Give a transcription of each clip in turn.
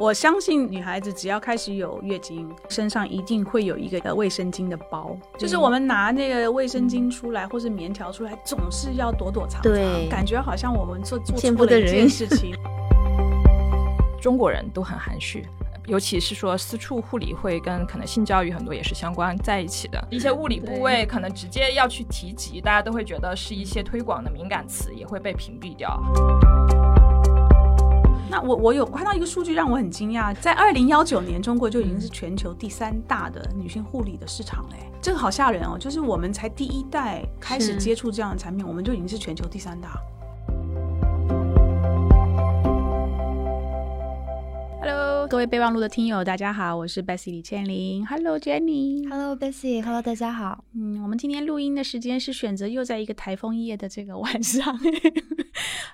我相信女孩子只要开始有月经，身上一定会有一个卫生巾的包，就是我们拿那个卫生巾出来，或是棉条出来，总是要躲躲藏藏，感觉好像我们做做错了一件事情。中国人都很含蓄，尤其是说私处护理会跟可能性教育很多也是相关在一起的一些物理部位，可能直接要去提及，大家都会觉得是一些推广的敏感词，也会被屏蔽掉。那我我有看到一个数据让我很惊讶，在二零幺九年，中国就已经是全球第三大的女性护理的市场嘞，这个好吓人哦！就是我们才第一代开始接触这样的产品，我们就已经是全球第三大。Hello，各位备忘录的听友，大家好，我是 Bessy 李倩玲。Hello Jenny。Hello Bessy。Hello 大家好。嗯，我们今天录音的时间是选择又在一个台风夜的这个晚上。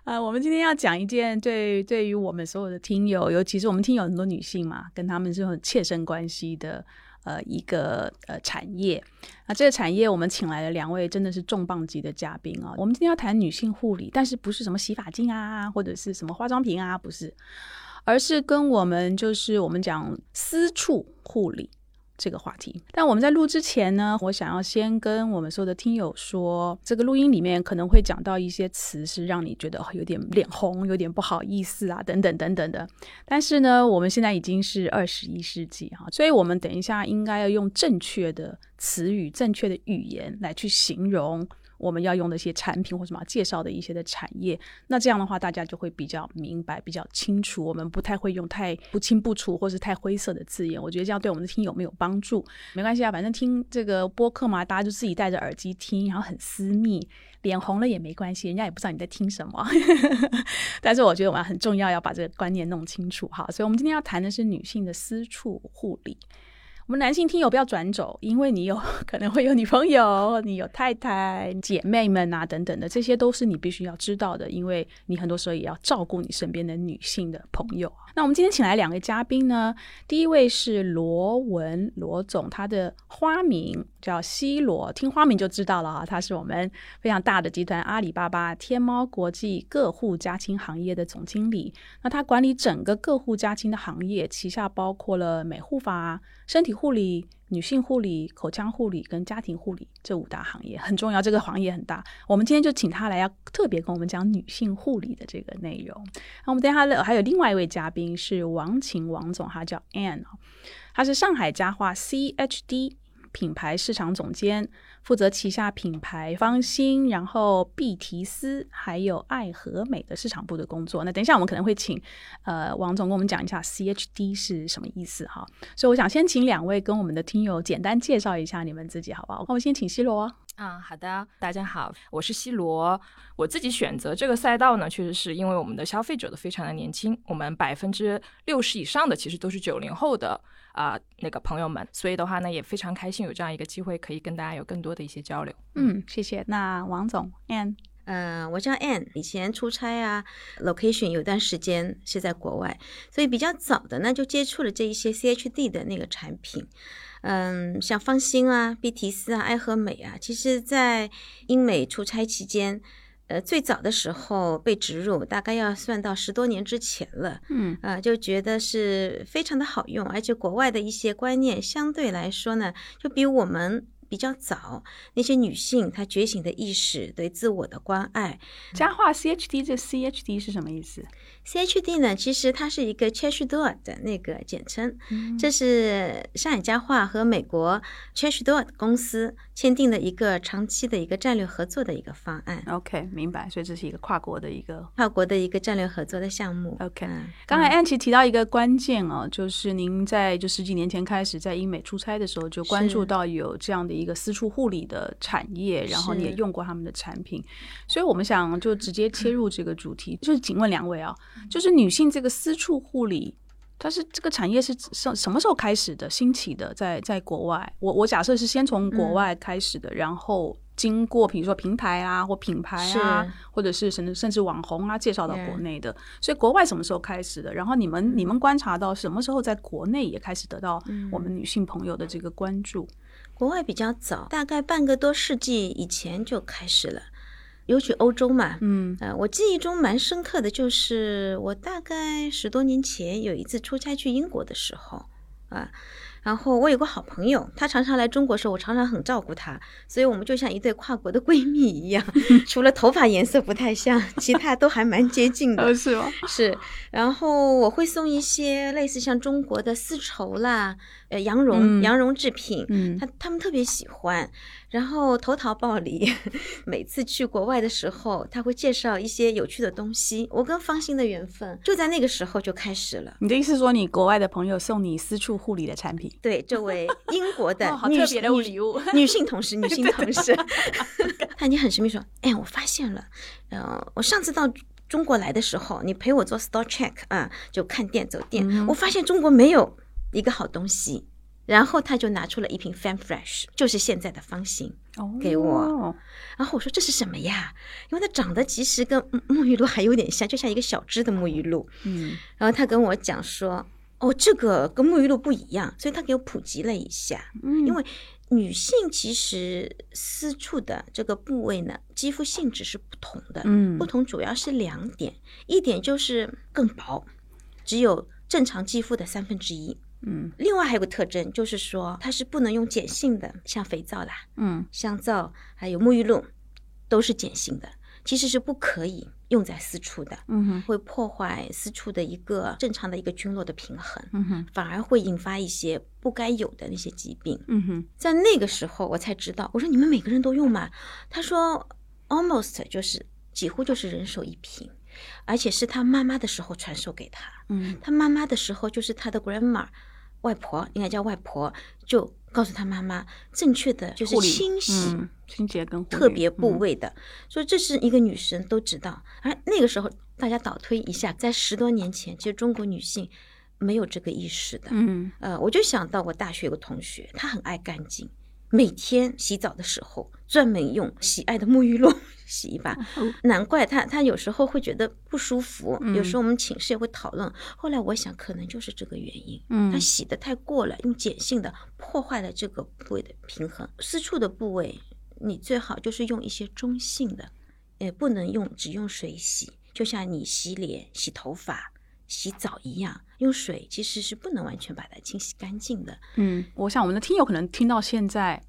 啊，我们今天要讲一件对对于我们所有的听友，尤其是我们听友很多女性嘛，跟他们是很切身关系的呃一个呃产业。啊，这个产业我们请来了两位真的是重磅级的嘉宾啊。我们今天要谈女性护理，但是不是什么洗发精啊，或者是什么化妆品啊，不是，而是跟我们就是我们讲私处护理。这个话题，但我们在录之前呢，我想要先跟我们所有的听友说，这个录音里面可能会讲到一些词，是让你觉得有点脸红、有点不好意思啊，等等等等的。但是呢，我们现在已经是二十一世纪哈，所以我们等一下应该要用正确的词语、正确的语言来去形容。我们要用的一些产品或什么介绍的一些的产业，那这样的话大家就会比较明白、比较清楚。我们不太会用太不清不楚或是太灰色的字眼，我觉得这样对我们的听友没有帮助。没关系啊，反正听这个播客嘛，大家就自己戴着耳机听，然后很私密，脸红了也没关系，人家也不知道你在听什么。但是我觉得我们很重要，要把这个观念弄清楚哈。所以我们今天要谈的是女性的私处护理。我们男性听友不要转走，因为你有可能会有女朋友，你有太太、姐妹们啊等等的，这些都是你必须要知道的，因为你很多时候也要照顾你身边的女性的朋友。那我们今天请来两位嘉宾呢，第一位是罗文罗总，他的花名叫西罗，听花名就知道了啊，他是我们非常大的集团阿里巴巴天猫国际各户家亲行业的总经理。那他管理整个各户家亲的行业，旗下包括了美护法、身体护理。女性护理、口腔护理跟家庭护理这五大行业很重要，这个行业很大。我们今天就请他来，要特别跟我们讲女性护理的这个内容。那我们等下还有另外一位嘉宾是王晴王总，他叫 Anne，他是上海家化 CHD 品牌市场总监。负责旗下品牌芳心，然后碧缇丝，还有爱和美的市场部的工作。那等一下我们可能会请呃王总跟我们讲一下 CHD 是什么意思哈。所以我想先请两位跟我们的听友简单介绍一下你们自己好不好？那我先请西罗。啊，好的，大家好，我是西罗。我自己选择这个赛道呢，确实是因为我们的消费者都非常的年轻，我们百分之六十以上的其实都是九零后的。啊，那个朋友们，所以的话呢，也非常开心有这样一个机会，可以跟大家有更多的一些交流。嗯，谢谢。那王总，Anne，嗯，我叫 Anne，以前出差啊，location 有段时间是在国外，所以比较早的呢就接触了这一些 CHD 的那个产品。嗯，像芳心啊、碧缇斯啊、爱和美啊，其实在英美出差期间。呃，最早的时候被植入，大概要算到十多年之前了。嗯，啊，就觉得是非常的好用，而且国外的一些观念相对来说呢，就比我们。比较早，那些女性她觉醒的意识，对自我的关爱。佳话 CHD 这 CHD 是什么意思？CHD 呢，其实它是一个 c h e s h d o r 的那个简称，这是上海佳话和美国 c h e s h d o r 公司签订的一个长期的一个战略合作的一个方案。OK，明白。所以这是一个跨国的一个跨国的一个战略合作的项目。OK，刚才安琪提到一个关键哦，就是您在就十几年前开始在英美出差的时候，就关注到有这样的。一个私处护理的产业，然后你也用过他们的产品，所以我们想就直接切入这个主题，就是请问两位啊，就是女性这个私处护理，它是这个产业是什什么时候开始的兴起的？在在国外，我我假设是先从国外开始的，然后经过比如说平台啊或品牌啊，或者是甚至甚至网红啊介绍到国内的，所以国外什么时候开始的？然后你们你们观察到什么时候在国内也开始得到我们女性朋友的这个关注？国外比较早，大概半个多世纪以前就开始了。尤其欧洲嘛，嗯呃，我记忆中蛮深刻的就是我大概十多年前有一次出差去英国的时候啊。然后我有个好朋友，她常常来中国的时候，我常常很照顾她，所以我们就像一对跨国的闺蜜一样，除了头发颜色不太像，其他都还蛮接近的。是吗？是，然后我会送一些类似像中国的丝绸啦，呃，羊绒、嗯羊绒制品，嗯她他们特别喜欢，然后投桃报李。每次去国外的时候，他会介绍一些有趣的东西。我跟方心的缘分就在那个时候就开始了。你的意思是说，你国外的朋友送你私处护理的产品？对，这位英国的 女、特别的女礼物女性同事，女 性同事，她已经很神秘说：“哎，我发现了，呃，我上次到中国来的时候，你陪我做 store check 啊，就看店走店，嗯我发现中国没有一个好东西。”然后他就拿出了一瓶 Fan Fresh，就是现在的方形。给我哦然后我说这是什么呀？因为它长得其实跟嗯沐浴露还有点像，就像一个小支的沐浴露。嗯然后他跟我讲说，哦，这个跟沐浴露不一样，所以他给我普及了一下。嗯，因为女性其实私处的这个部位呢，肌肤性质是不同的。嗯不同主要是两点，一点就是更薄，只有正常肌肤的三分之一。嗯另外还有个特征，就是说它是不能用碱性的，像肥皂啦、嗯香皂还有沐浴露，都是碱性的，其实是不可以用在私处的，嗯哼会破坏私处的一个正常的一个菌落的平衡，嗯哼反而会引发一些不该有的那些疾病。嗯哼在那个时候我才知道，我说你们每个人都用吗？他说 almost 就是几乎就是人手一瓶，而且是他妈妈的时候传授给他，嗯他妈妈的时候就是他的 grandma 外婆，应该叫外婆，就告诉他妈妈正确的就是清洗。嗯清洁跟特别部嗯位的，所以这是一个女生都知道。而那个时候，大家倒推一下，在十多年前，其实中国女性没有这个意识的。嗯呃，我就想到我大学有个同学，她很爱干净，每天洗澡的时候专门用喜爱的沐浴露 洗一把。哦难怪他他有时候会觉得不舒服，有时嗯候我们寝室也会讨论。后来我想，可能就是这个原因。嗯她洗的太过了，用碱性的破坏了这个部位的平衡。私处的部位，你最好就是用一些中性的，也不能用只用水洗，就像你洗脸、洗头发、洗澡一样，用水其实是不能完全把它清洗干净的。嗯，我想我们的听友可能听到现在，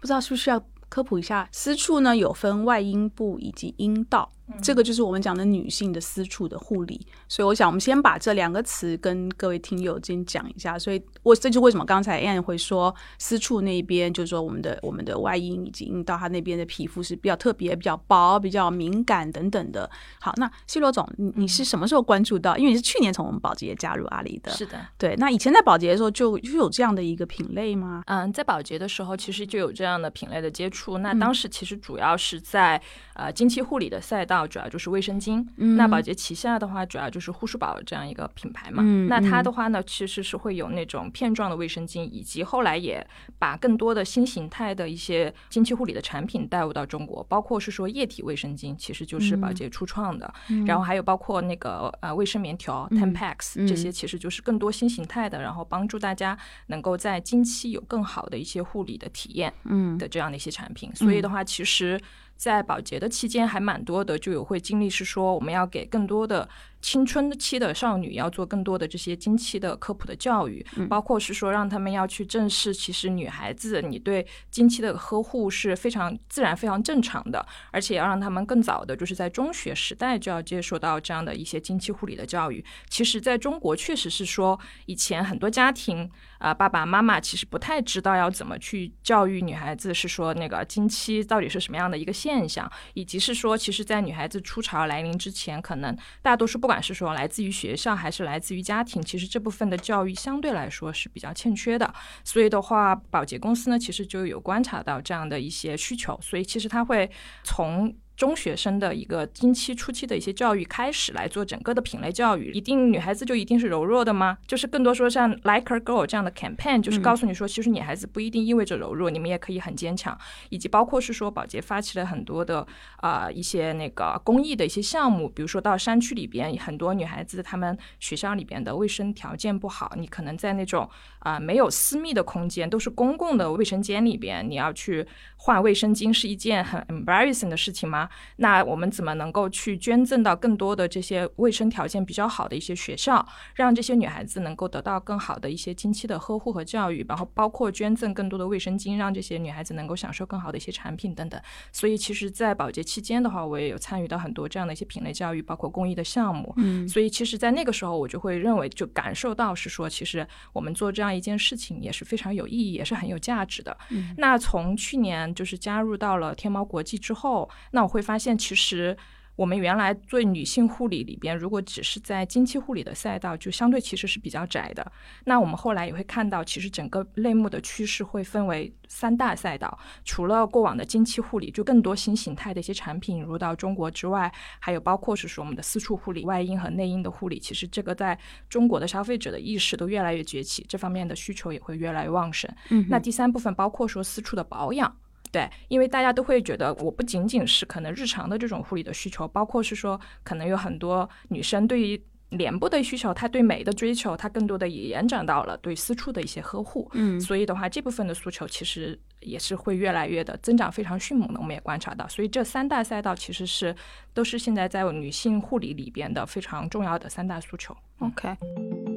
不知道是不是要科普一下，私处呢有分外阴部以及阴道，这个就是我们讲的女性的私处的护理。所以我想我们先把这两个词跟各位听友先讲一下。所以我这就为什么刚才 Anne 会说私处那边，就是说我们的我们的外阴以及阴道，它那边的皮肤是比较特别、比较薄、比较敏感等等的。好，那西罗总，你你是什么时候关注到？因为你是去年从我们保洁加入阿里的，是的，对。那以前在保洁的时候就就有这样的一个品类吗？嗯，在保洁的时候，其实就有这样的品类的接触。那嗯当时其实主要是在呃经期护理的赛道，主要就是卫生巾。嗯那宝洁旗下的话，主要就是护舒宝这样一个品牌嘛。嗯那它嗯的话呢，其实是会有那种片状的卫生巾，以及后来也把更多的新形态的一些经期护理的产品带入到中国，包括是说液体卫生巾，其实就是保嗯洁初创的。然后还有包括那个呃卫生棉条 Tampax、嗯这些，其实就是更多新形态的，然后帮助大家能够在经期有更好的一些护理的体验嗯的这样的一些产品。所以的话，其实。在保洁的期间还蛮多的，就有会经历是说，我们要给更多的青春期的少女要做更多的这些经期的科普的教育，包括是说让他们要去正视，其实女孩子你对经期的呵护是非常自然、非常正常的，而且要让他们更早的，就是在中学时代就要接受到这样的一些经期护理的教育。其实，在中国确实是说，以前很多家庭啊、爸爸妈妈其实不太知道要怎么去教育女孩子，是说那个经期到底是什么样的一个现象，以及是说，其实，在女孩子初潮来临之前，可能大多数不管是说来自于学校还是来自于家庭，其实这部分的教育相对来说是比较欠缺的。所以的话，保洁公司呢，其实就有观察到这样的一些需求，所以其实他会从中学生的一个经期初期的一些教育开始来做整个的品类教育。一定女孩子就一定是柔弱的吗？就是更多说像 Like a Girl 这样的 campaign，就是告诉你说，其实女孩子不一定意味着柔弱，你们也可以很坚强。以及包括是说，保洁发起了很多的啊、呃一些那个公益的一些项目，比如说到山区里边，很多女孩子她们学校里边的卫生条件不好，你可能在那种啊、没有私密的空间，都是公共的卫生间里边，你要去换卫生巾是一件很 embarrassing 的事情吗？啊，那我们怎么能够去捐赠到更多的这些卫生条件比较好的一些学校，让这些女孩子能够得到更好的一些经期的呵护和教育，然后包括捐赠更多的卫生巾，让这些女孩子能够享受更好的一些产品等等。所以，其实，在保洁期间的话，我也有参与到很多这样的一些品类教育，包括公益的项目。嗯，所以，其实，在那个时候，我就会认为，就感受到是说，其实我们做这样一件事情也是非常有意义，也是很有价值的。嗯那从去年就是加入到了天猫国际之后，那我会发现，其实我们原来做女性护理里边，如果只是在经期护理的赛道，就相对其实是比较窄的。那我们后来也会看到，其实整个类目的趋势会分为三大赛道，除了过往的经期护理，就更多新形态的一些产品引入到中国之外，还有包括是说我们的私处护理、外阴和内阴的护理，其实这个在中国的消费者的意识都越来越崛起，这方面的需求也会越来越旺盛。嗯那第三部分包括说私处的保养。对，因为大家都会觉得，我不仅仅是可能日常的这种护理的需求，包括是说，可能有很多女生对于脸部的需求，她对美的追求，她更多的也延展到了对私处的一些呵护。嗯所以的话，这部分的诉求其实也是会越来越的增长，非常迅猛的。我们也观察到，所以这三大赛道其实是都是现在在女性护理里边的非常重要的三大诉求。OK。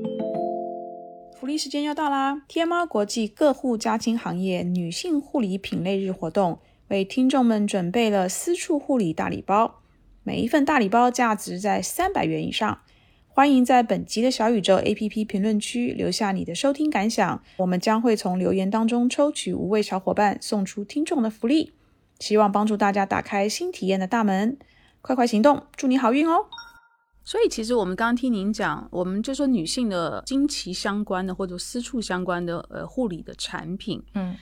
福利时间要到啦！天猫国际各户家亲行业女性护理品类日活动，为听众们准备了私处护理大礼包，每一份大礼包价值在三百元以上。欢迎在本集的小宇宙 APP 评论区留下你的收听感想，我们将会从留言当中抽取五位小伙伴送出听众的福利，希望帮助大家打开新体验的大门。快快行动，祝你好运哦！所以其实我们刚刚听您讲，我们就说女性的经期相关的或者私处相关的呃护理的产品，嗯，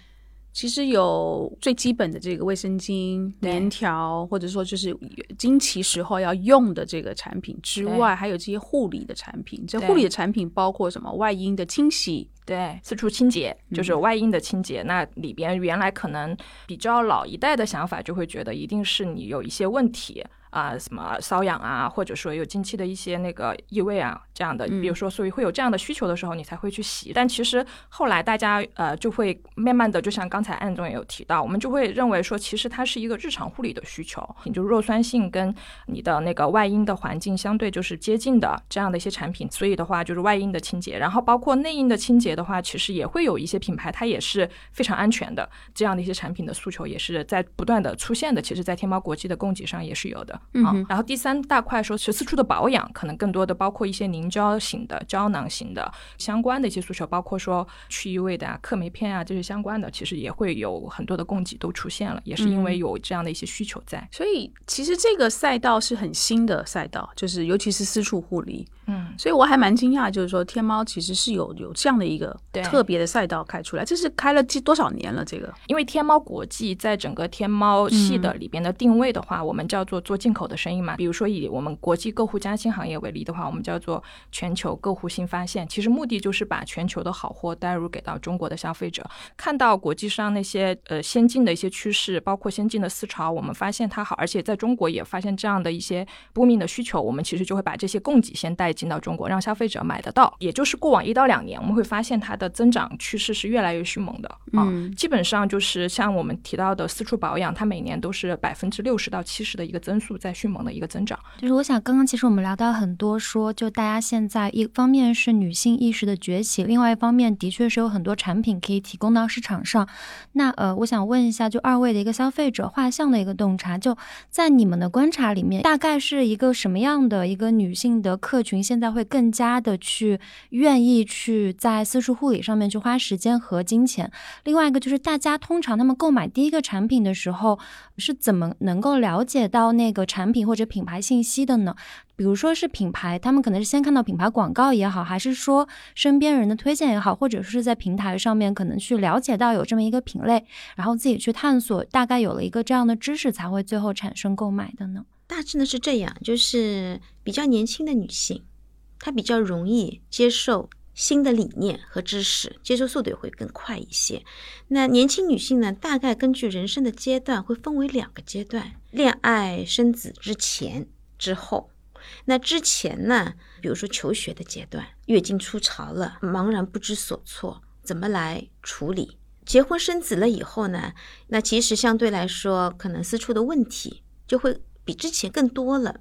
其实有最基本的这个卫生巾、棉条，或者说就是经期时候要用的这个产品之外，还有这些护理的产品。这护理的产品包括什么？外阴的清洗，对，四处清洁就是外阴的清洁。那里边原来可能比较老一代的想法，就会觉得一定是你有一些问题啊、什么瘙痒啊，或者说有近期的一些那个异味啊这样的。嗯比如说，所以会有这样的需求的时候，你才会去洗。但其实后来大家呃就会慢慢的，就像刚才安总也有提到，我们就会认为说，其实它是一个日常护理的需求，你就弱酸性跟你的那个外阴的环境相对就是接近的这样的一些产品，所以的话就是外阴的清洁，然后包括内阴的清洁的话，其实也会有一些品牌它也是非常安全的，这样的一些产品的诉求也是在不断的出现的，其实在天猫国际的供给上也是有的啊嗯哼。然后第三大块说十四处的保养，可能更多的包括一些凝胶型的、胶囊型的相关的一些诉求，包括说去异味的啊、克霉片啊这些相关的，其实也会有很多的供给都出现了，也是因为有这样的一些需求在。所以其实这个赛道是很新的赛道，就是尤其是私处护理。嗯，所以我还蛮惊讶，就是说天猫其实是有有这样的一个对特别的赛道开出来，这是开了几多少年了？这个因为天猫国际在整个天猫系的里边的定位的话，我们叫做做进口的生意嘛。比如说以我们国际购户家新行业为例的话，我们叫做全球购户新发现。其实目的就是把全球的好货带入给到中国的消费者，看到国际上那些呃先进的一些趋势，包括先进的思潮，我们发现它好，而且在中国也发现这样的一些不明的需求，我们其实就会把这些供给先带进到中国，让消费者买得到。也就是过往一到两年，我们会发现它的增长趋势是越来越迅猛的啊。嗯基本上就是像我们提到的私处保养，它每年都是百分之六十到七十的一个增速，在迅猛的一个增长。就是我想，刚刚其实我们聊到很多说，就大家现在一方面是女性意识的崛起，另外一方面的确是有很多产品可以提供到市场上。那呃，我想问一下，就二位的一个消费者画像的一个洞察，就在你们的观察里面，大概是一个什么样的一个女性的客群，现在会更加的去愿意去在私处护理上面去花时间和金钱？另外一个就是大家通常他们购买第一个产品的时候，是怎么能够了解到那个产品或者品牌信息的呢？比如说是品牌，他们可能是先看到品牌广告也好，还是说身边人的推荐也好，或者是在平台上面可能去了解到有这么一个品类，然后自己去探索，大概有了一个这样的知识，才会最后产生购买的呢？大致呢是这样，就是比较年轻的女性，她比较容易接受新的理念和知识，接受速度也会更快一些。那年轻女性呢，大概根据人生的阶段会分为两个阶段：恋爱、生子之前、之后。那之前呢，比如说求学的阶段，月经初潮了，茫然不知所措，怎么来处理？结婚生子了以后呢，那其实相对来说，可能私处的问题就会比之前更多了。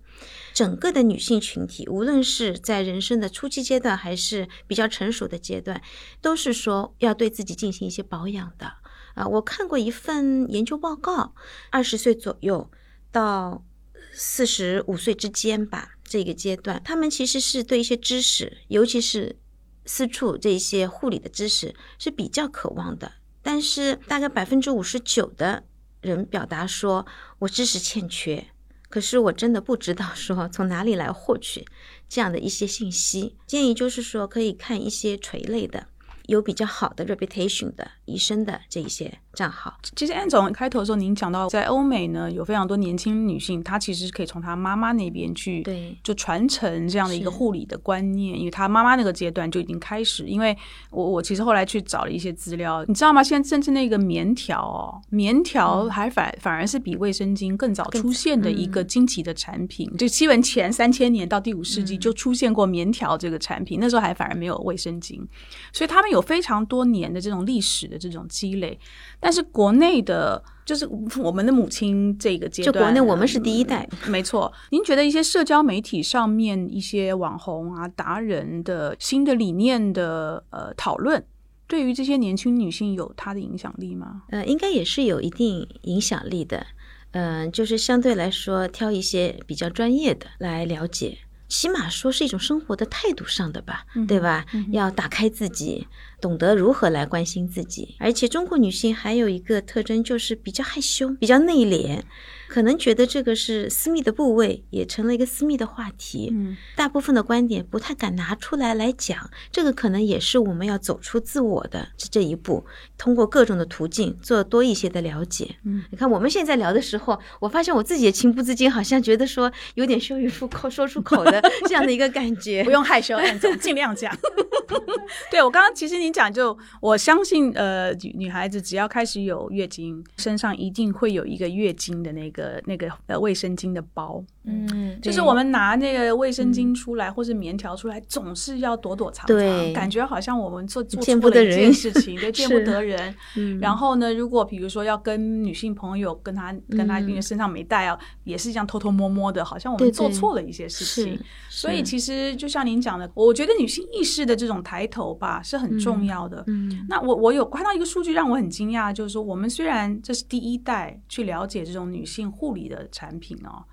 整个的女性群体，无论是在人生的初期阶段，还是比较成熟的阶段，都是说要对自己进行一些保养的。啊，我看过一份研究报告，二十岁左右到四十五岁之间吧，这个阶段，他们其实是对一些知识，尤其是私处这些护理的知识是比较渴望的。但是大概百分之五十九的人表达说，我知识欠缺。可是我真的不知道说从哪里来获取这样的一些信息，建议就是说可以看一些垂类的。有比较好的 reputation 的医生的这一些账号。其实安总开头的时候，您讲到在欧美呢，有非常多年轻女性，她其实是可以从她妈妈那边去，对，就传承这样的一个护理的观念，因为她妈妈那个阶段就已经开始。因为我我其实后来去找了一些资料，你知道吗？现在甚至那个棉条哦，棉条还反反而是比卫生巾更早出现的一个惊奇的产品。就西文前三千年到第五世纪就出现过棉条这个产品，那时候还反而没有卫生巾，所以他们有。有非常多年的这种历史的这种积累，但是国内的，就是 我们的母亲这个阶段，就国内我们是第一代，没错。您觉得一些社交媒体上面一些网红啊、达人的新的理念的呃讨论，对于这些年轻女性有她的影响力吗？呃，应该也是有一定影响力的。嗯，就是相对来说，挑一些比较专业的来了解。起码说是一种生活的态度上的吧，对吧？要打开自己，懂得如何来关心自己。而且中国女性还有一个特征，就是比较害羞，比较内敛。可能觉得这个是私密的部位，也成了一个私密的话题。嗯，大部分的观点不太敢拿出来来讲，这个可能也是我们要走出自我的这一步，通过各种的途径做多一些的了解。嗯，你看我们现在聊的时候，我发现我自己也情不自禁，好像觉得说有点羞于出口说出口的这样的一个感觉。不用害羞，安总尽量讲。对我刚刚其实你讲，就我相信，呃，女女孩子只要开始有月经，身上一定会有一个月经的那个那个呃卫生巾的包。嗯，就是我们拿那个卫生巾出来，或是棉条出来，总是要躲躲藏藏，感觉好像我们做做错了一件事情，对，见不得人。然后呢，如果比如说要跟女性朋友跟她跟她因为身上没带啊，也是这样偷偷摸摸的，好像我们做错了一些事情。所以其实就像您讲的，我觉得女性意识的这种抬头吧是很重要的。嗯，那我我有看到一个数据让我很惊讶，就是说我们虽然这是第一代去了解这种女性护理的产品哦。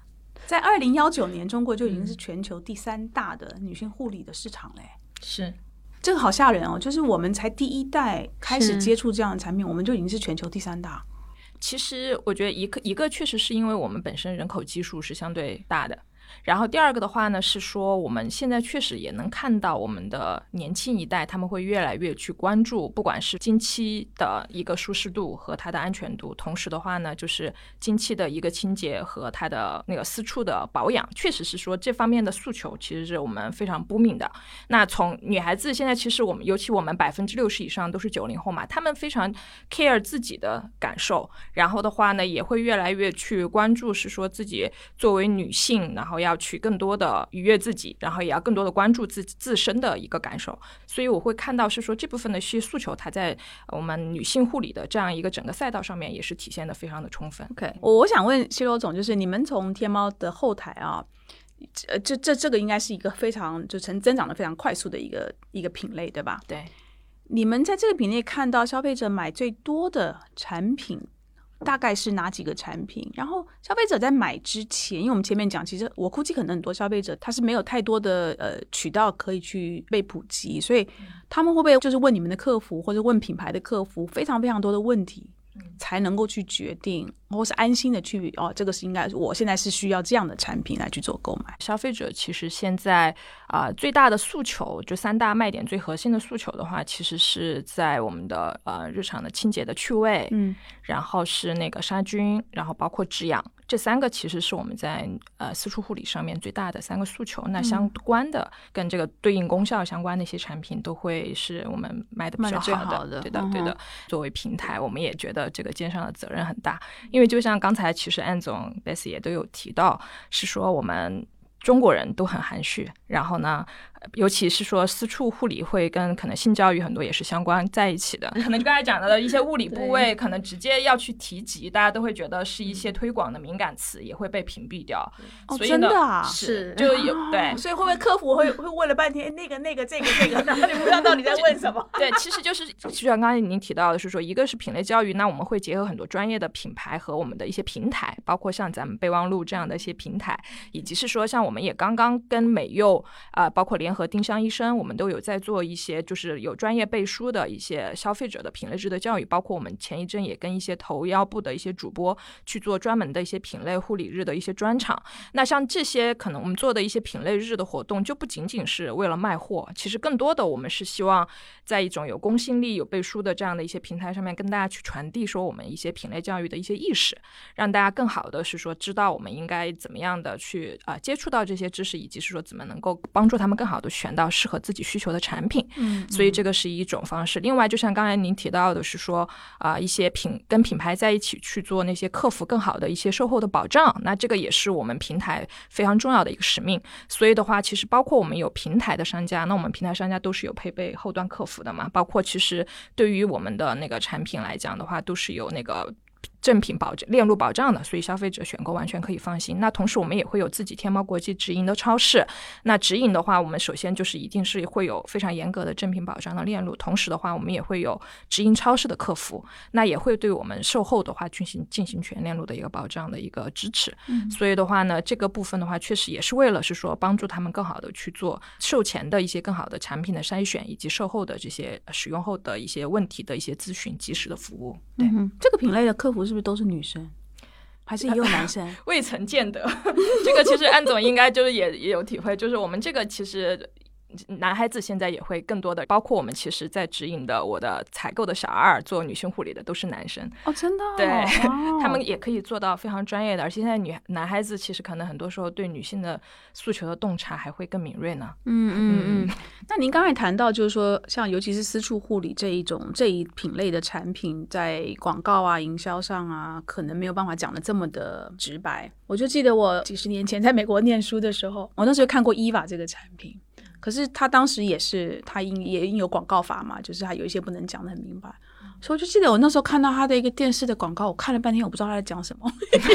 在二零幺九年，中国就已经是全球第三大的女性护理的市场嘞。是，这个好吓人哦！就是我们才第一代开始接触这样的产品，我们就已经是全球第三大。其实我觉得一个一个确实是因为我们本身人口基数是相对大的。然后第二个的话呢，是说我们现在确实也能看到我们的年轻一代，他们会越来越去关注，不管是经期的一个舒适度和它的安全度，同时的话呢，就是经期的一个清洁和它的那个私处的保养，确实是说这方面的诉求，其实是我们非常不明的。那从女孩子现在，其实我们尤其我们百分之六十以上都是九零后嘛，他们非常 care 自己的感受，然后的话呢，也会越来越去关注，是说自己作为女性，然后。要去更多的愉悦自己，然后也要更多的关注自自身的一个感受，所以我会看到是说这部分的一些诉求，它在我们女性护理的这样一个整个赛道上面也是体现的非常的充分。OK，我我想问谢罗总，就是你们从天猫的后台啊，呃，这这这个应该是一个非常就成增长的非常快速的一个一个品类，对吧？对，你们在这个品类看到消费者买最多的产品。大概是哪几个产品？然后消费者在买之前，因为我们前面讲，其实我估计可能很多消费者他是没有太多的呃渠道可以去被普及，所以他们会不会就是问你们的客服或者问品牌的客服非常非常多的问题？才能够去决定，或是安心的去哦，这个是应该，我现在是需要这样的产品来去做购买。消费者其实现在啊，最大的诉求就三大卖点，最核心的诉求的话，其实是在我们的呃日常的清洁的趣味，嗯，然后是那个杀菌，然后包括止痒。这三个其实是我们在呃私处护理上面最大的三个诉求。那相关的跟这个对应功效相关的一些产品，都会是我们卖的比较好的。对的，对的。作为平台，我们也觉得这个肩上的责任很大，因为就像刚才其实安总、贝斯也都有提到，是说我们中国人都很含蓄，然后呢。尤其是说私处护理会跟可能性教育很多也是相关在一起的。可能刚才讲到的一些物理部位，可能直接要去提及，大家都会觉得是一些推广的敏感词，也会被屏蔽掉。哦，所以呢真的啊，是就有对所以会不会客服会会问了半天那个那个这个这个，然后你不知道到底在问什么？对，其实就是就像刚才您提到的，是说一个是品类教育，那我们会结合很多专业的品牌和我们的一些平台，包括像咱们备忘录这样的一些平台，以及是说像我们也刚刚跟美柚啊、包括联合丁香医生，我们都有在做一些就是有专业背书的一些消费者的品类日的教育，包括我们前一阵也跟一些头腰部的一些主播去做专门的一些品类护理日的一些专场。那像这些可能我们做的一些品类日的活动，就不仅仅是为了卖货，其实更多的我们是希望在一种有公信力、有背书的这样的一些平台上面，跟大家去传递说我们一些品类教育的一些意识，让大家更好的是说知道我们应该怎么样的去啊、接触到这些知识，以及是说怎么能够帮助他们更好的选到适合自己需求的产品。嗯所以这个是一种方式。另外，就像刚才您提到的是说啊、一些品跟品牌在一起去做那些客服更好的一些售后的保障，那这个也是我们平台非常重要的一个使命。所以的话，其实包括我们有平台的商家，那我们平台商家都是有配备后端客服的嘛。包括其实对于我们的那个产品来讲的话，都是有那个。正品保证链路保障的，所以消费者选购完全可以放心。那同时我们也会有自己天猫国际直营的超市，那直营的话，我们首先就是一定是会有非常严格的正品保障的链路，同时的话，我们也会有直营超市的客服，那也会对我们售后的话进行进行全链路的一个保障的一个支持。嗯所以的话呢，这个部分的话，确实也是为了是说帮助他们更好的去做售前的一些更好的产品的筛选，以及售后的这些呃使用后的一些问题的一些咨询及时的服务。对，嗯，这个品类的客服是是不是都是女生，还是也有男生？未曾见得，这个其实安总应该就是也也有体会，就是我们这个其实。男孩子现在也会更多的，包括我们其实，在指引的我的采购的小二做女性护理的都是男生，哦，真的哦、对哇 他们也可以做到非常专业的，而且现在女男孩子其实可能很多时候对女性的诉求的洞察还会更敏锐呢。嗯嗯嗯。那您刚才谈到，就是说，像尤其是私处护理这一种这一品类的产品，在广告啊、营销上啊，可能没有办法讲的这么的直白。我就记得我几十年前在美国念书的时候，我那时候看过伊娃这个产品，可是他当时也是他因也因有广告法嘛，就是他有一些不能讲的很明白。所以我就记得我那时候看到他的一个电视的广告，我看了半天，我不知道他在讲什么，因为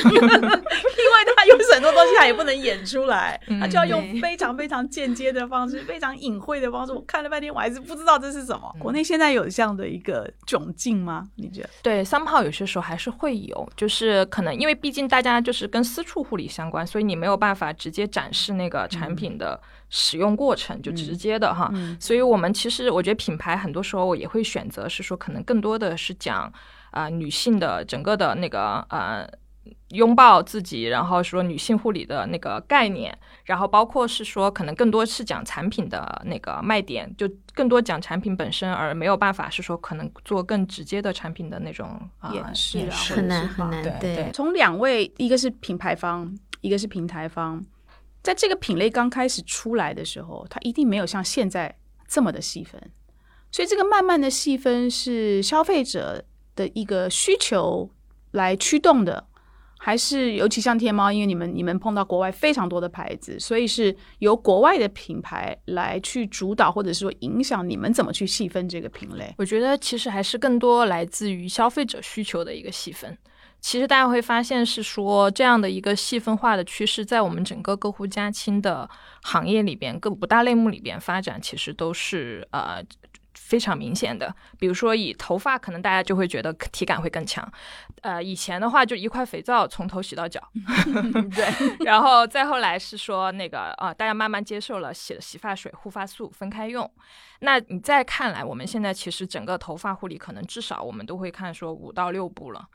他有很多东西他也不能演出来，他就要用非常非常间接的方式，非常隐晦的方式。我看了半天，我还是不知道这是什么。国内现在有这样的一个窘境吗？你觉得？对，somehow 有些时候还是会有，就是可能因为毕竟大家就是跟私处护理相关，所以你没有办法直接展示那个产品的使用过程，就直接的哈。嗯所以我们其实我觉得品牌很多时候也会选择是说，可能更多的是讲啊、女性的整个的那个呃。拥抱自己，然后说女性护理的那个概念，然后包括是说可能更多是讲产品的那个卖点，就更多讲产品本身，而没有办法是说可能做更直接的产品的那种啊、演示啊演示或者很难很难，对对从两位，一个是品牌方，一个是平台方，在这个品类刚开始出来的时候，它一定没有像现在这么的细分，所以这个慢慢的细分是消费者的一个需求来驱动的。还是尤其像天猫，因为你们你们碰到国外非常多的牌子，所以是由国外的品牌来去主导，或者是说影响你们怎么去细分这个品类。我觉得其实还是更多来自于消费者需求的一个细分。其实大家会发现是说这样的一个细分化的趋势，在我们整个个户家亲的行业里边，各五大类目里边发展，其实都是呃。非常明显的，比如说以头发，可能大家就会觉得体感会更强。呃，以前的话就一块肥皂从头洗到脚，对，然后再后来是说那个啊、大家慢慢接受了洗洗发水、护发素分开用。那你再看来，我们现在其实整个头发护理可能至少我们都会看说五到六步了。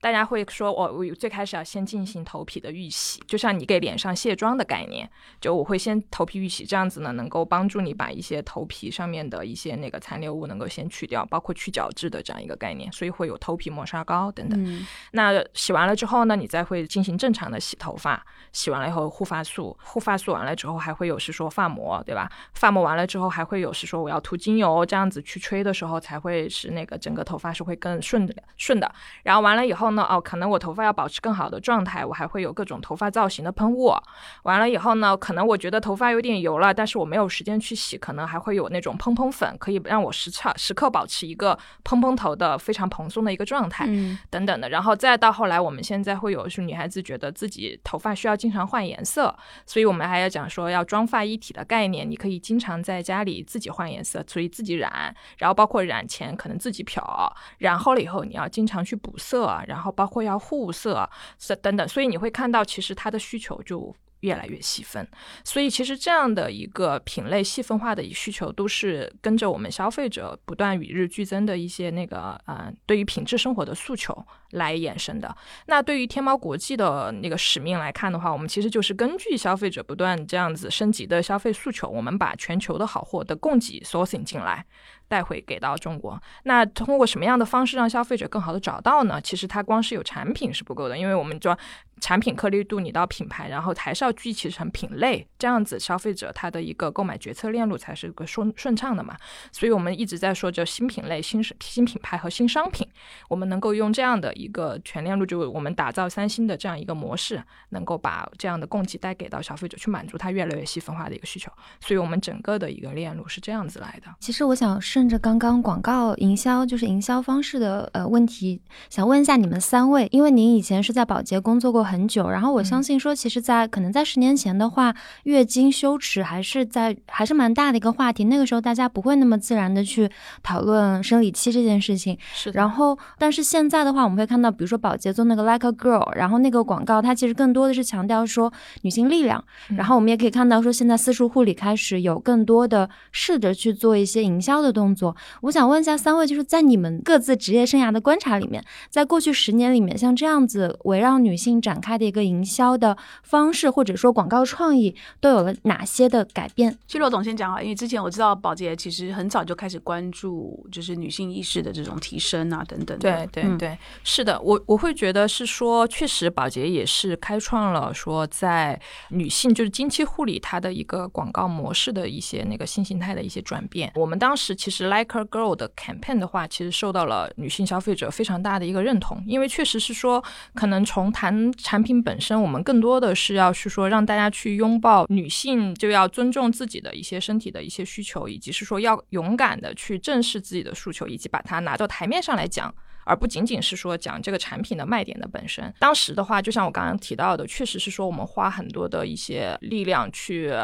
大家会说，我我最开始要先进行头皮的预洗，就像你给脸上卸妆的概念，就我会先头皮预洗，这样子呢，能够帮助你把一些头皮上面的一些那个残留物能够先去掉，包括去角质的这样一个概念，所以会有头皮磨砂膏等等。嗯那洗完了之后呢，你再会进行正常的洗头发，洗完了以后护发素，护发素完了之后还会有是说发膜，对吧？发膜完了之后还会有是说我要涂精油，这样子去吹的时候才会使那个整个头发是会更顺的顺的。然后完了以后后呢，哦，可能我头发要保持更好的状态，我还会有各种头发造型的喷雾。完了以后呢，可能我觉得头发有点油了，但是我没有时间去洗，可能还会有那种蓬蓬粉，可以让我时刻时刻保持一个蓬蓬头的非常蓬松的一个状态，等等的。然后再到后来，我们现在会有是女孩子觉得自己头发需要经常换颜色，所以我们还要讲说要妆发一体的概念，你可以经常在家里自己换颜色，所以自己染，然后包括染前可能自己漂，染后了以后你要经常去补色，然后然后包括要护色，是等等。所以你会看到，其实它的需求就。越来越细分，所以其实这样的一个品类细分化的需求，都是跟着我们消费者不断与日俱增的一些那个呃，对于品质生活的诉求来衍生的。那对于天猫国际的那个使命来看的话，我们其实就是根据消费者不断这样子升级的消费诉求，我们把全球的好货的供给 sourcing 进来。带回给到中国，那通过什么样的方式让消费者更好的找到呢？其实它光是有产品是不够的，因为我们说产品颗粒度你到品牌，然后还是要聚集成品类，这样子消费者他的一个购买决策链路才是个顺顺畅的嘛。所以我们一直在说，就新品类、新新品牌和新商品，我们能够用这样的一个全链路，就我们打造三星的这样一个模式，能够把这样的供给带给到消费者，去满足他越来越细分化的一个需求。所以我们整个的一个链路是这样子来的。其实我想是。顺着刚刚广告营销就是营销方式的呃问题，想问一下你们三位，因为您以前是在保洁工作过很久，然后我相信说，其实，在可能在十年前的话，月经羞耻还是在还是蛮大的一个话题，那个时候大家不会那么自然的去讨论生理期这件事情。是。然后，但是现在的话，我们会看到，比如说保洁做那个 Like a Girl，然后那个广告它其实更多的是强调说女性力量。然后我们也可以看到说，现在私塾护理开始有更多的试着去做一些营销的动。工作，我想问一下三位，就是在你们各自职业生涯的观察里面，在过去十年里面，像这样子围绕女性展开的一个营销的方式，或者说广告创意，都有了哪些的改变？季罗总先讲啊，因为之前我知道宝洁其实很早就开始关注，就是女性意识的这种提升啊，等等。对对对，是的，我我会觉得是说，确实宝洁也是开创了说在女性就是经期护理它的一个广告模式的一些那个新形态的一些转变。我们当时其实。是 Like a Girl 的 campaign 的话，其实受到了女性消费者非常大的一个认同，因为确实是说，可能从谈产品本身，我们更多的是要去说，让大家去拥抱女性，就要尊重自己的一些身体的一些需求，以及是说要勇敢的去正视自己的诉求，以及把它拿到台面上来讲，而不仅仅是说讲这个产品的卖点的本身。当时的话，就像我刚刚提到的，确实是说我们花很多的一些力量去。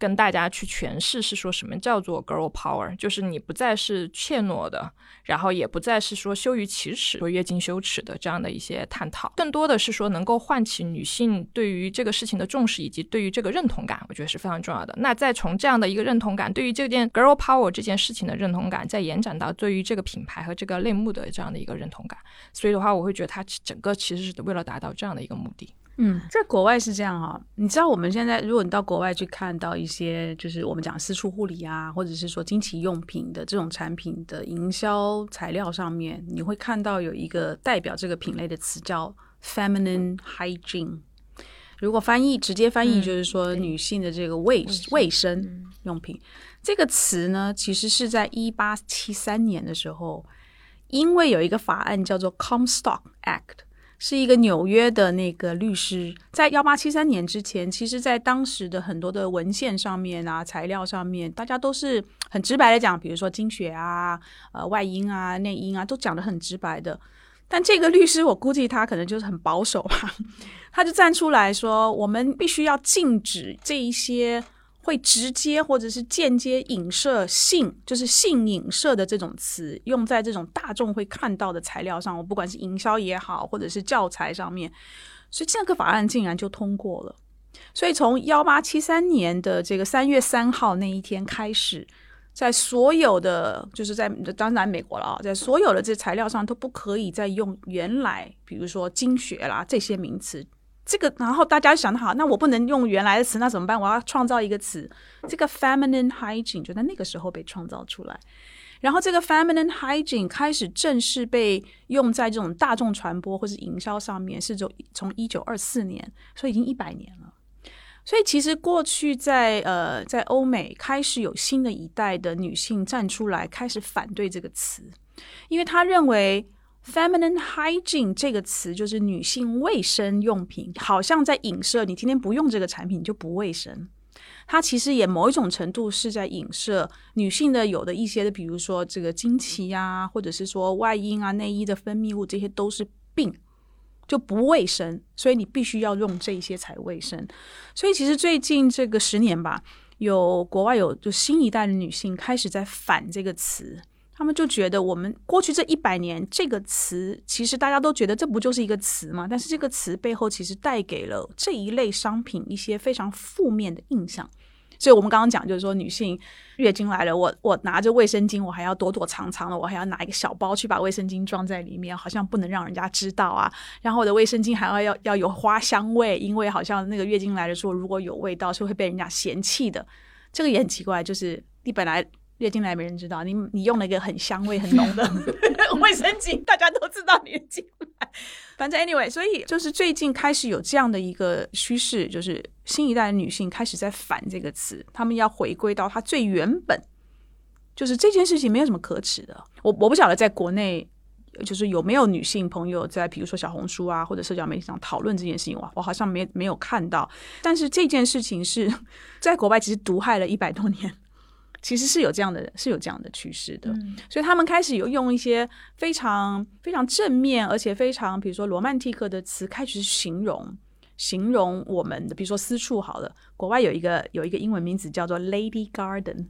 跟大家去诠释是说什么叫做 girl power，就是你不再是怯懦的，然后也不再是说羞于启齿、说月经羞耻的这样的一些探讨，更多的是说能够唤起女性对于这个事情的重视以及对于这个认同感，我觉得是非常重要的。那再从这样的一个认同感，对于这件 girl power 这件事情的认同感，再延展到对于这个品牌和这个类目的这样的一个认同感，所以的话，我会觉得它整个其实是为了达到这样的一个目的。嗯，在国外是这样哈，你知道我们现在，如果你到国外去看到一些，就是我们讲私处护理啊，或者是说经期用品的这种产品的营销材料上面，你会看到有一个代表这个品类的词叫 feminine hygiene。如果翻译直接翻译就是说女性的这个卫卫生用品，这个词呢，其实是在一八七三年的时候，因为有一个法案叫做 Comstock Act。是一个纽约的那个律师，在幺八七三年之前，其实，在当时的很多的文献上面啊、材料上面，大家都是很直白的讲，比如说经血啊、呃外阴啊、内阴啊，都讲的很直白的。但这个律师，我估计他可能就是很保守吧，他就站出来说，我们必须要禁止这一些。会直接或者是间接影射性，就是性影射的这种词，用在这种大众会看到的材料上，我不管是营销也好，或者是教材上面，所以这个法案竟然就通过了。所以从幺八七三年的这个三月三号那一天开始，在所有的就是在当然美国了啊，在所有的这材料上都不可以再用原来，比如说经学啦这些名词。这个，然后大家想的好，那我不能用原来的词，那怎么办？我要创造一个词，这个 feminine hygiene 就在那个时候被创造出来。然后这个 feminine hygiene 开始正式被用在这种大众传播或是营销上面，是从从一九二四年，所以已经一百年了。所以其实过去在呃在欧美开始有新的一代的女性站出来，开始反对这个词，因为她认为。Feminine hygiene 这个词就是女性卫生用品，好像在影射你今天不用这个产品就不卫生。它其实也某一种程度是在影射女性的有的一些的，比如说这个经期啊，或者是说外阴啊、内衣的分泌物，这些都是病，就不卫生，所以你必须要用这些才卫生。所以其实最近这个十年吧，有国外有就新一代的女性开始在反这个词。他们就觉得我们过去这一百年这个词，其实大家都觉得这不就是一个词吗？但是这个词背后其实带给了这一类商品一些非常负面的印象。所以我们刚刚讲，就是说女性月经来了，我我拿着卫生巾，我还要躲躲藏藏的，我还要拿一个小包去把卫生巾装在里面，好像不能让人家知道啊。然后我的卫生巾还要要要有花香味，因为好像那个月经来的时候如果有味道是会被人家嫌弃的。这个也很奇怪，就是你本来。月经来没人知道，你你用了一个很香味很浓的 卫生巾，大家都知道你进来。反正 anyway，所以就是最近开始有这样的一个趋势，就是新一代的女性开始在反这个词，她们要回归到她最原本，就是这件事情没有什么可耻的。我我不晓得在国内就是有没有女性朋友在比如说小红书啊或者社交媒体上讨论这件事情，我我好像没没有看到。但是这件事情是 在国外其实毒害了一百多年。其实是有这样的，是有这样的趋势的，所以他们开始有用一些非常非常正面，而且非常比如说罗曼蒂克的词，开始形容形容我们的，比如说私处好了，国外有一个有一个英文名字叫做 Lady Garden，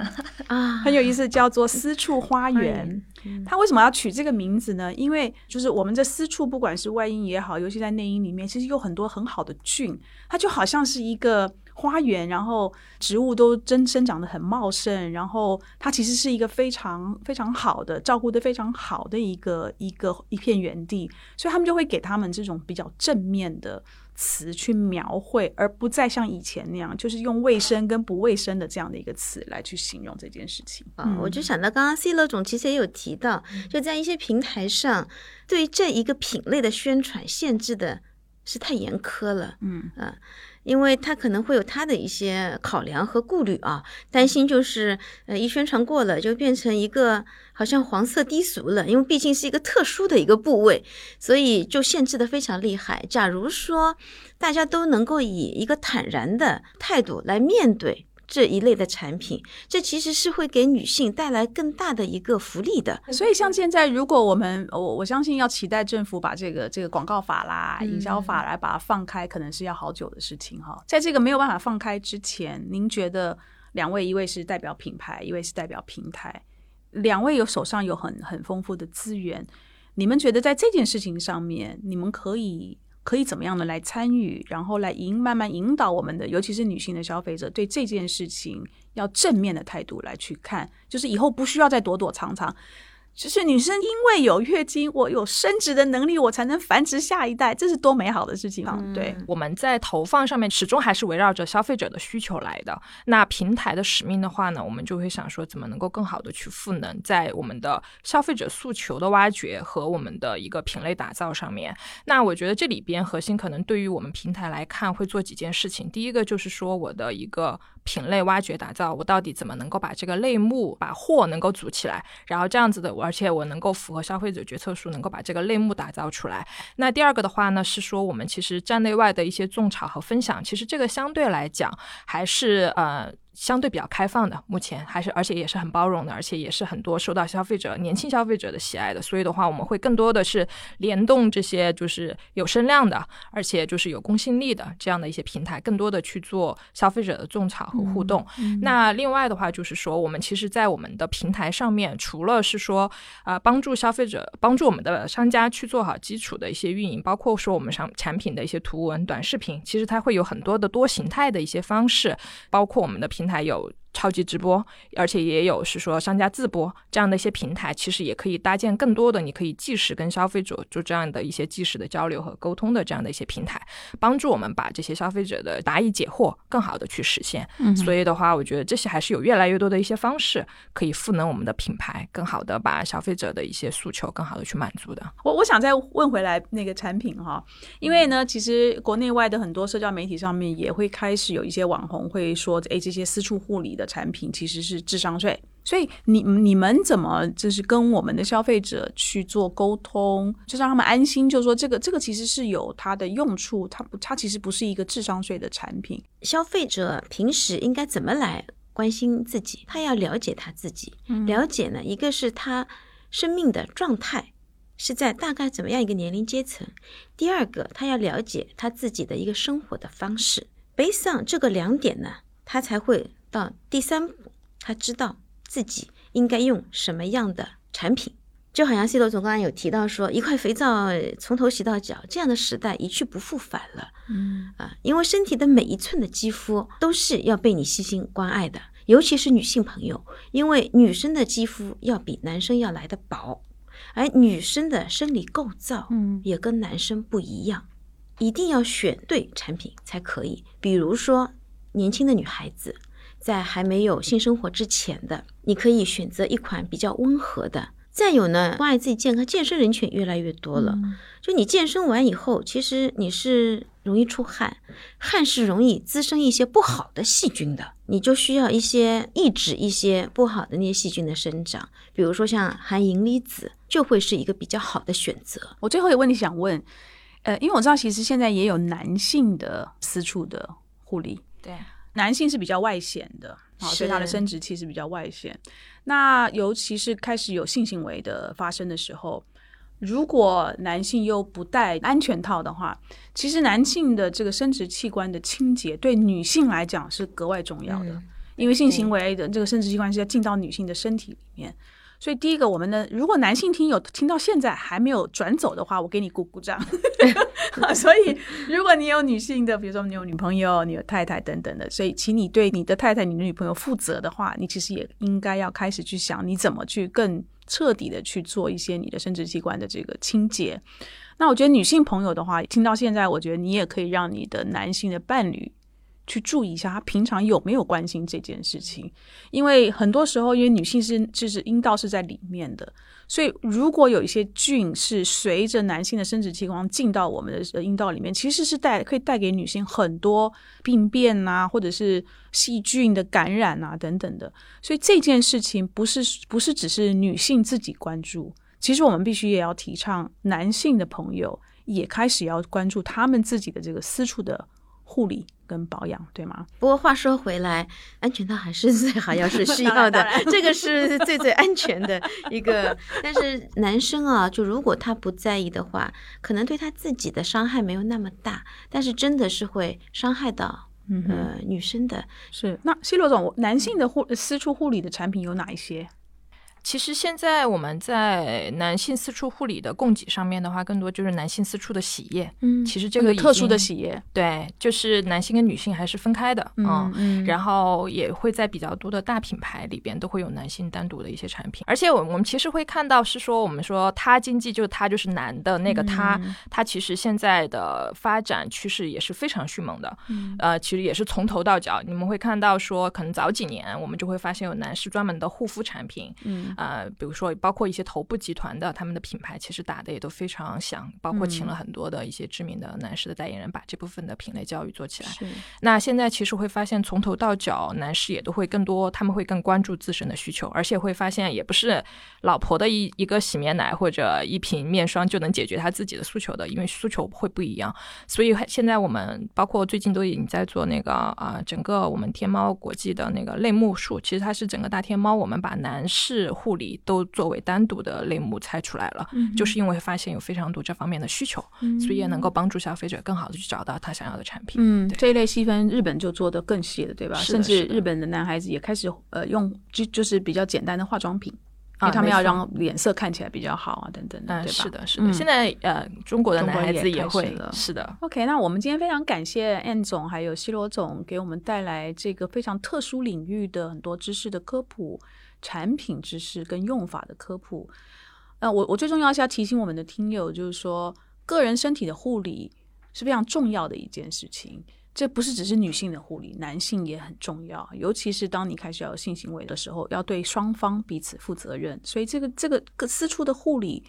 啊，很有意思，叫做私处花园。他为什么要取这个名字呢？因为就是我们这私处，不管是外阴也好，尤其在内阴里面，其实有很多很好的菌，它就好像是一个。花园，然后植物都真生长得很茂盛，然后它其实是一个非常非常好的照顾的非常好的一个一个一片园地，所以他们就会给他们这种比较正面的词去描绘，而不再像以前那样，就是用卫生跟不卫生的这样的一个词来去形容这件事情啊。我就想到刚刚 C 罗总其实也有提到，就在一些平台上，对这一个品类的宣传限制的是太严苛了，嗯啊。因为他可能会有他的一些考量和顾虑啊，担心就是呃一宣传过了就变成一个好像黄色低俗了，因为毕竟是一个特殊的一个部位，所以就限制的非常厉害。假如说大家都能够以一个坦然的态度来面对。这一类的产品，这其实是会给女性带来更大的一个福利的。所以，像现在，如果我们我我相信要期待政府把这个这个广告法啦、营销法来把它放开，可能是要好久的事情哈。在这个没有办法放开之前，您觉得两位，一位是代表品牌，一位是代表平台，两位有手上有很很丰富的资源，你们觉得在这件事情上面，你们可以？可以怎么样的来参与，然后来引慢慢引导我们的，尤其是女性的消费者，对这件事情要正面的态度来去看，就是以后不需要再躲躲藏藏。就是女生因为有月经，我有生殖的能力，我才能繁殖下一代，这是多美好的事情啊！对，我们在投放上面始终还是围绕着消费者的需求来的。那平台的使命的话呢，我们就会想说，怎么能够更好的去赋能在我们的消费者诉求的挖掘和我们的一个品类打造上面。那我觉得这里边核心可能对于我们平台来看，会做几件事情。第一个就是说我的一个。品类挖掘打造，我到底怎么能够把这个类目把货能够组起来，然后这样子的，而且我能够符合消费者决策树，能够把这个类目打造出来。那第二个的话呢，是说我们其实站内外的一些种草和分享，其实这个相对来讲还是呃。相对比较开放的，目前还是而且也是很包容的，而且也是很多受到消费者年轻消费者的喜爱的。所以的话，我们会更多的是联动这些就是有声量的，而且就是有公信力的这样的一些平台，更多的去做消费者的种草和互动。那另外的话，就是说我们其实，在我们的平台上面，除了是说啊帮助消费者、帮助我们的商家去做好基础的一些运营，包括说我们商产品的一些图文、短视频，其实它会有很多的多形态的一些方式，包括我们的平。平台有超级直播，而且也有是说商家自播这样的一些平台，其实也可以搭建更多的你可以即时跟消费者做这样的一些即时的交流和沟通的这样的一些平台，帮助我们把这些消费者的答疑解惑更好的去实现。嗯所以的话，我觉得这些还是有越来越多的一些方式可以赋能我们的品牌，更好的把消费者的一些诉求更好的去满足的。我我想再问回来那个产品哈，因为呢，其实国内外的很多社交媒体上面也会开始有一些网红会说，哎，这些私处护理。的产品其实是智商税，所以你你们怎么就是跟我们的消费者去做沟通，就让他们安心，就是说这个这个其实是有它的用处，它不它其实不是一个智商税的产品。消费者平时应该怎么来关心自己？他要了解他自己，了解呢，一个是他生命的状态是在大概怎么样一个年龄阶层，第二个他要了解他自己的一个生活的方式。Based on 这个两点呢，他才会到第三步，他知道。自己应该用什么样的产品？就好像西罗总刚刚有提到说，一块肥皂从头洗到脚，这样的时代一去不复返了。嗯啊，因为身体的每一寸的肌肤都是要被你细心关爱的，尤其是女性朋友，因为女生的肌肤要比男生要来的薄，而女生的生理构造嗯也跟男生不一样，一定要选对产品才可以。比如说年轻的女孩子。在还没有性生活之前的，你可以选择一款比较温和的。再有呢，关爱自己健康，健身人群越来越多了。就你健身完以后，其实你是容易出汗，汗是容易滋生一些不好的细菌的，你就需要一些抑制一些不好的那些细菌的生长。比如说像含银离子，就会是一个比较好的选择。我最后一个问题想问，呃，因为我知道其实现在也有男性的私处的护理，对。男性是比较外显的，好，所以他的生殖器是比较外显。那尤其是开始有性行为的发生的时候，如果男性又不戴安全套的话，其实男性的这个生殖器官的清洁对女性来讲是格外重要的，因为性行为的这个生殖器官是要进到女性的身体里面。所以第一个，我们的如果男性听友听到现在还没有转走的话，我给你鼓鼓掌。所以如果你有女性的，比如说你有女朋友、你有太太等等的，所以请你对你的太太、你的女朋友负责的话，你其实也应该要开始去想，你怎么去更彻底的去做一些你的生殖器官的这个清洁。那我觉得女性朋友的话，听到现在，我觉得你也可以让你的男性的伴侣。去注意一下，他平常有没有关心这件事情？因为很多时候，因为女性是就是阴道是在里面的，所以如果有一些菌是随着男性的生殖器官进到我们的阴道里面，其实是带可以带给女性很多病变啊，或者是细菌的感染啊等等的。所以这件事情不是不是只是女性自己关注，其实我们必须也要提倡男性的朋友也开始要关注他们自己的这个私处的护理。跟保养对吗？不过话说回来，安全套还是最好要是需要的，这个是最最安全的一个。但是男生啊，就如果他不在意的话，可能对他自己的伤害没有那么大，但是真的是会伤害到呃女生的。是那西罗总，男性的护私处护理的产品有哪一些？其实现在我们在男性私处护理的供给上面的话，更多就是男性私处的洗液。嗯，其实这个特殊的洗液，对，就是男性跟女性还是分开的嗯嗯。然后也会在比较多的大品牌里边都会有男性单独的一些产品。而且我我们其实会看到是说，我们说他经济就他就是男的那个他，他其实现在的发展趋势也是非常迅猛的。嗯，呃，其实也是从头到脚，你们会看到说，可能早几年我们就会发现有男士专门的护肤产品。嗯。呃，比如说，包括一些头部集团的，他们的品牌其实打的也都非常响，包括请了很多的一些知名的男士的代言人，把这部分的品类教育做起来。那现在其实会发现，从头到脚，男士也都会更多，他们会更关注自身的需求，而且会发现，也不是老婆的一一个洗面奶或者一瓶面霜就能解决他自己的诉求的，因为诉求会不一样。所以现在我们包括最近都已经在做那个啊，整个我们天猫国际的那个类目数，其实它是整个大天猫，我们把男士。护理都作为单独的类目拆出来了，就是因为发现有非常多这方面的需求，所以也能够帮助消费者更好的去找到他想要的产品。嗯，这一类细分日本就做的更细了，对吧？甚至日本的男孩子也开始呃用就就是比较简单的化妆品，因为他们要让脸色看起来比较好啊，等等，对吧？是的，是的。现在呃，中国的男孩子也会了，是的。OK，那我们今天非常感谢 An 总还有西罗总给我们带来这个非常特殊领域的很多知识的科普。产品知识跟用法的科普，呃，我我最重要是要提醒我们的听友，就是说个人身体的护理是非常重要的一件事情。这不是只是女性的护理，男性也很重要。尤其是当你开始要有性行为的时候，要对双方彼此负责任。所以这个这个个私处的护理，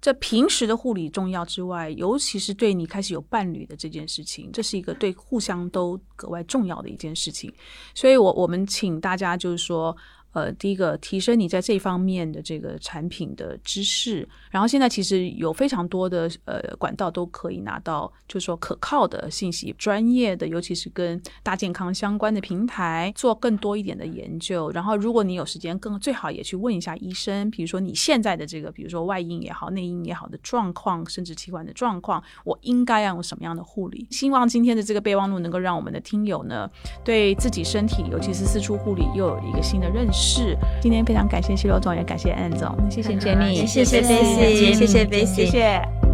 在平时的护理重要之外，尤其是对你开始有伴侣的这件事情，这是一个对互相都格外重要的一件事情。所以我我们请大家就是说。呃，第一个提升你在这方面的这个产品的知识，然后现在其实有非常多的呃管道都可以拿到，就是说可靠的信息，专业的，尤其是跟大健康相关的平台，做更多一点的研究。然后如果你有时间，更最好也去问一下医生，比如说你现在的这个，比如说外阴也好，内阴也好的状况，生殖器官的状况，我应该要用什么样的护理？希望今天的这个备忘录能够让我们的听友呢，对自己身体，尤其是私处护理，又有一个新的认识。是，今天非常感谢西罗总，也感谢安总，谢谢 Jenny，谢谢 Bessy，谢谢 Bessy，谢谢。